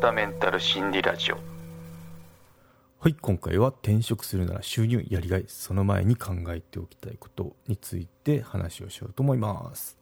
田メンタル心理ラジオ。はい今回は転職するなら収入やりがいその前に考えておきたいことについて話をしようと思います。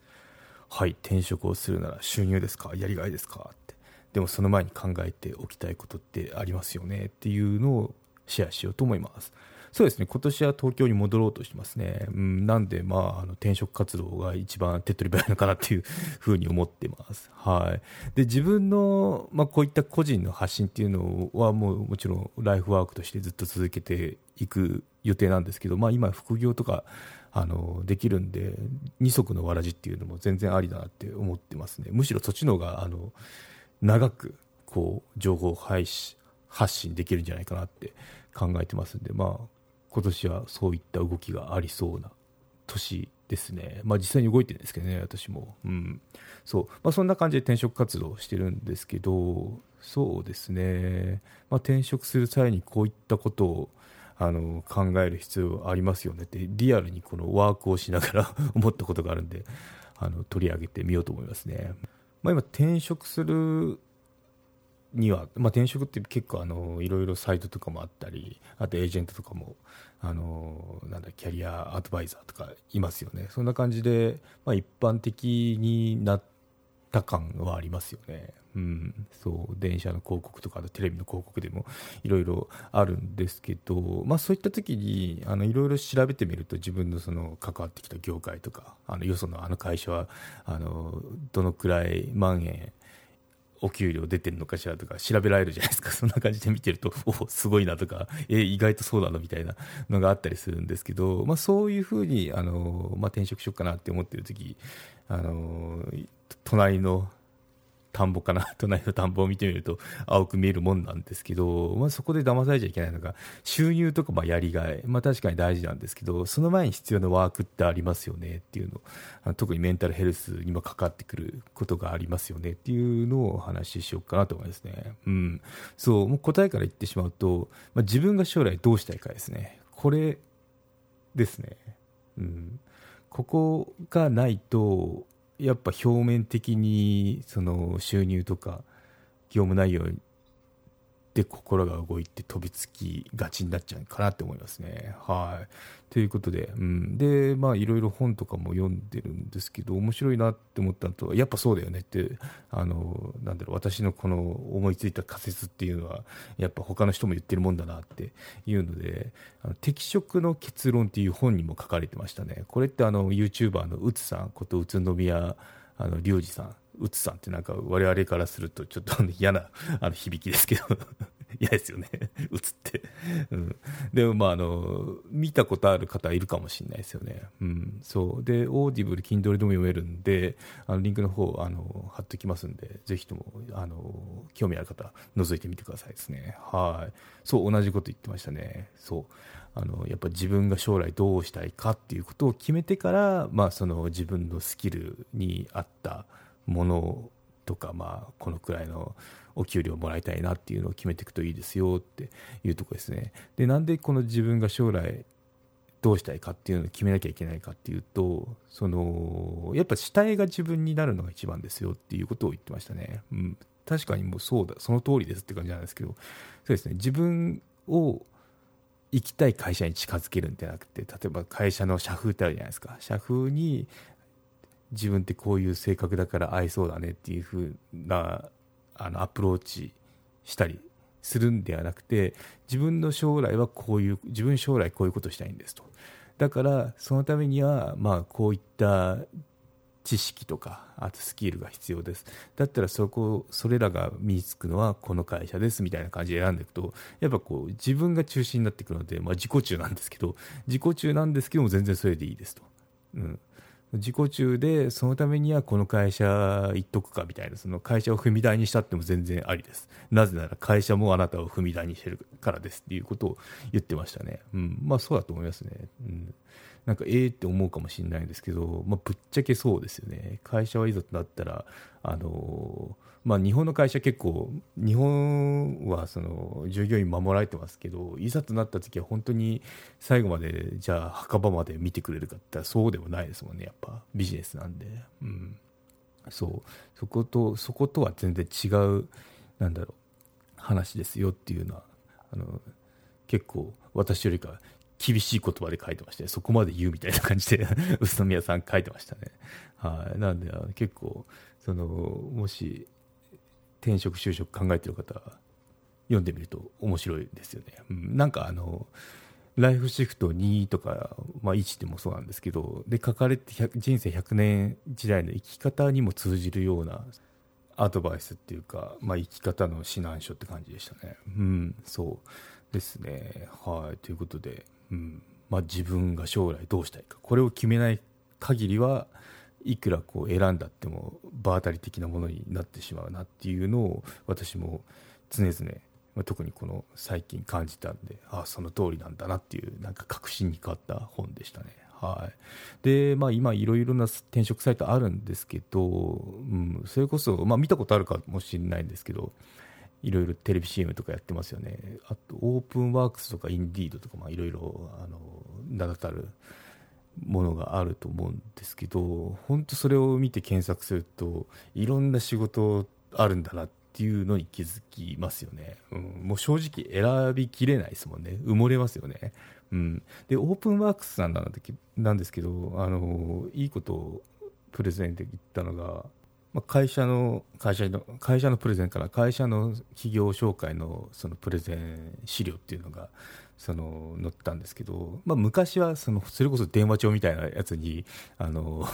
はい転職をするなら収入ですかやりがいですかって。でもその前に考えておきたいことってありますよねっていうのをシェアしようと思います。そうですね、今年は東京に戻ろうとしてますね。うん、なんで、まあ、あの転職活動が一番手っ取り早いのかなっていうふうに思ってます。はい。で、自分の、まあ、こういった個人の発信っていうのは、もうもちろんライフワークとしてずっと続けていく予定なんですけど、まあ、今、副業とか、あのできるんで二足のわらじっていうのも全然ありだなって思ってますねむしろそっちの方があの長くこう情報配信発信できるんじゃないかなって考えてますんで、まあ、今年はそういった動きがありそうな年ですね。まあ実際に動いてるんですけどね、私も。うん。そう。まあそんな感じで転職活動をしてるんですけど、そうですね。まあ転職する際にこういったことをあの考える必要ありますよねってリアルにこのワークをしながら 思ったことがあるんであの取り上げてみようと思いますね。まあ、今転職するには、まあ、転職って結構あのいろいろサイトとかもあったりあとエージェントとかもあのなんだキャリアアドバイザーとかいますよね。そんな感じで、まあ、一般的になった感はありますよね、うん、そう電車の広告とかテレビの広告でもいろいろあるんですけど、まあ、そういった時にあのいろいろ調べてみると自分のその関わってきた業界とかあのよそのあの会社はあのどのくらい万円お給料出てるのかしらとか調べられるじゃないですか。そんな感じで見てると、おすごいなとか、え意外とそうなのみたいなのがあったりするんですけど、まあそういうふうに、あの、まあ転職しようかなって思ってる時、あの、隣の田んぼかな、隣の田んぼを見てみると青く見えるもんなんですけど、まあ、そこで騙されちゃいけないのが、収入とかまあやりがい、まあ、確かに大事なんですけど、その前に必要なワークってありますよねっていうの、特にメンタルヘルスにもかかってくることがありますよねっていうのをお話ししようかなと思いますね。うん。そう、もう答えから言ってしまうと、まあ、自分が将来どうしたいかですね。これですね。うん。ここがないと、やっぱ表面的にその収入とか業務内容で心が動いて飛びつきがちになっちゃうかなって思いますね。はい。ということで、うん。で、まあ、いろいろ本とかも読んでるんですけど、面白いなって思ったのと、やっぱそうだよねって、あの、なんだろう、私のこの思いついた仮説っていうのは、やっぱ他の人も言ってるもんだなっていうので、あの適職の結論っていう本にも書かれてましたね。これってあの、YouTuber のうつさんこと宇都宮、あの、隆二さんうつさんってなんか我々からするとちょっと嫌な あの響きですけど 嫌ですよね。うつって、うん、でもまああの見たことある方いるかもしれないですよね、うん、そう。でオーディブル Kindle でも読めるんであのリンクの方あの貼っておきますんでぜひともあの興味ある方覗いてみてくださいですね。はい。そう同じこと言ってましたね。そう。あのやっぱ自分が将来どうしたいかっていうことを決めてから、まあ、その自分のスキルに合ったものとか、まあ、このくらいのお給料もらいたいなっていうのを決めていくといいですよっていうところですね。で、なんでこの自分が将来どうしたいかっていうのを決めなきゃいけないかっていうと、その、やっぱ主体が自分になるのが一番ですよっていうことを言ってましたね。うん。確かにもうそうだ、その通りですって感じなんですけど、そうですね、自分を行きたい会社に近づけるんじゃなくて、例えば会社の社風ってあるじゃないですか。社風に自分ってこういう性格だから合いそうだねっていうふうなあのアプローチしたりするんではなくて自分の将来はこういう自分将来こういうことしたいんですと。だからそのためにはまあこういった知識とかあとスキルが必要です。だったらそこそれらが身につくのはこの会社ですみたいな感じで選んでいくとやっぱこう自分が中心になってくるので、まあ、自己中なんですけど自己中なんですけども全然それでいいですと、うん、自己中でそのためにはこの会社行っとくかみたいなその会社を踏み台にしたっても全然ありです。なぜなら会社もあなたを踏み台にしてるからですっていうことを言ってましたね、うん、まあそうだと思いますね、うん、なんかええって思うかもしれないんですけど、まあ、ぶっちゃけそうですよね。会社はいざとなったらあのーまあ、日本の会社結構日本はその従業員守られてますけどいざとなった時は本当に最後までじゃあ墓場まで見てくれるかってそうでもないですもんね。やっぱビジネスなんで、うん、そう。そことそことは全然違うなんだろう話ですよっていうのはあの結構私よりか厳しい言葉で書いてましてそこまで言うみたいな感じで 宇都宮さん書いてましたね。はい、なんで結構そのもし転職就職考えてる方読んでみると面白いですよね。うん、なんかあのライフシフト2とか、まあ、1でもそうなんですけどで書かれて人生100年時代の生き方にも通じるようなアドバイスっていうか、まあ、生き方の指南書って感じでしたね。うん、そうですね。はい。ということで、うん。まあ、自分が将来どうしたいか。これを決めない限りは、いくらこう選んだっても場当たり的なものになってしまうなっていうのを私も常々、まあ、特にこの最近感じたんでああその通りなんだなっていうなんか確信に変わった本でしたね。はい、で、まあ、今、いろいろな転職サイトあるんですけど、うん、それこそ、まあ、見たことあるかもしれないんですけど、いろいろテレビ CM とかやってますよね。あと、オープンワークスとかインディードとか、いろいろ、名だたるものがあると思うんですけど、本当それを見て検索すると、いろんな仕事あるんだなっていうのに気づきますよね。うん、もう正直選びきれないですもんね。埋もれますよね。うん。で、オープンワークスさんなんですけど、あの、いいことをプレゼンで言ったのが、まあ、会社の会社の会社のプレゼンから会社の企業紹介のそのプレゼン資料っていうのがその載ったんですけど、まあ、昔はそのそれこそ電話帳みたいなやつにあの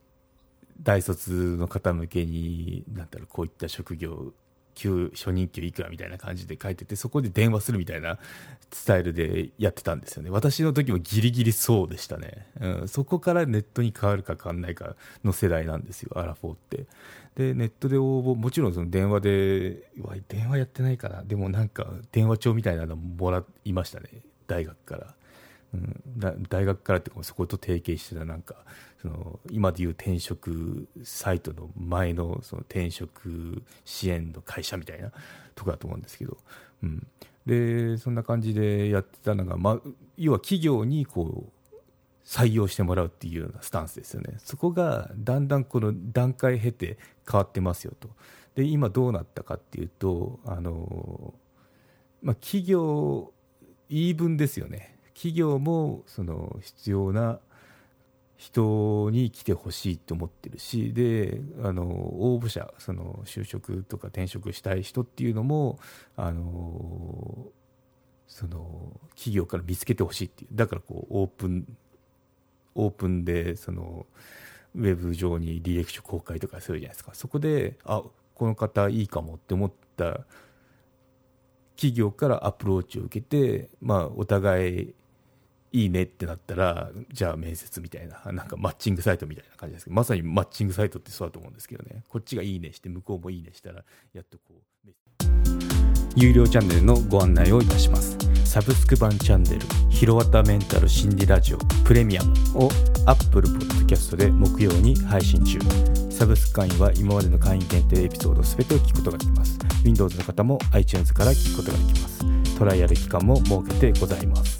大卒の方向けになんだろうこういった職業給初任給いくらみたいな感じで書いててそこで電話するみたいなスタイルでやってたんですよね私の時もギリギリそうでしたね、うん、そこからネットに変わるか変わらないかの世代なんですよアラフォーってでネットで応募もちろんその電話で電話やってないからでもなんか電話帳みたいなのもらいましたね大学からうん、大学からってそこと提携してたなんかその今でいう転職サイトの前のその転職支援の会社みたいなとこだと思うんですけど、うん、でそんな感じでやってたのが、まあ、要は企業にこう採用してもらうっていうようなスタンスですよね。そこがだんだんこの段階経て変わってますよと。で今どうなったかっていうとあの、まあ、企業言い分ですよね。企業もその必要な人に来てほしいと思ってるしであの応募者その就職とか転職したい人っていうのもあのその企業から見つけてほしいっていう。だからこうオープンオープンでそのウェブ上に履歴書公開とかするじゃないですか。そこであこの方いいかもって思った企業からアプローチを受けて、まあ、お互いいいねってなったら、じゃあ面接みたいな、なんかマッチングサイトみたいな感じですけど、まさにマッチングサイトってそうだと思うんですけどね、こっちがいいねして、向こうもいいねしたら、やっとこう、有料チャンネルのご案内をいたします。サブスク版チャンネル、ひろわたメンタル心理ラジオプレミアムを Apple Podcast で木曜に配信中。サブスク会員は今までの会員限定エピソード全てを聞くことができます。Windows の方も iTunes から聞くことができます。トライアル期間も設けてございます。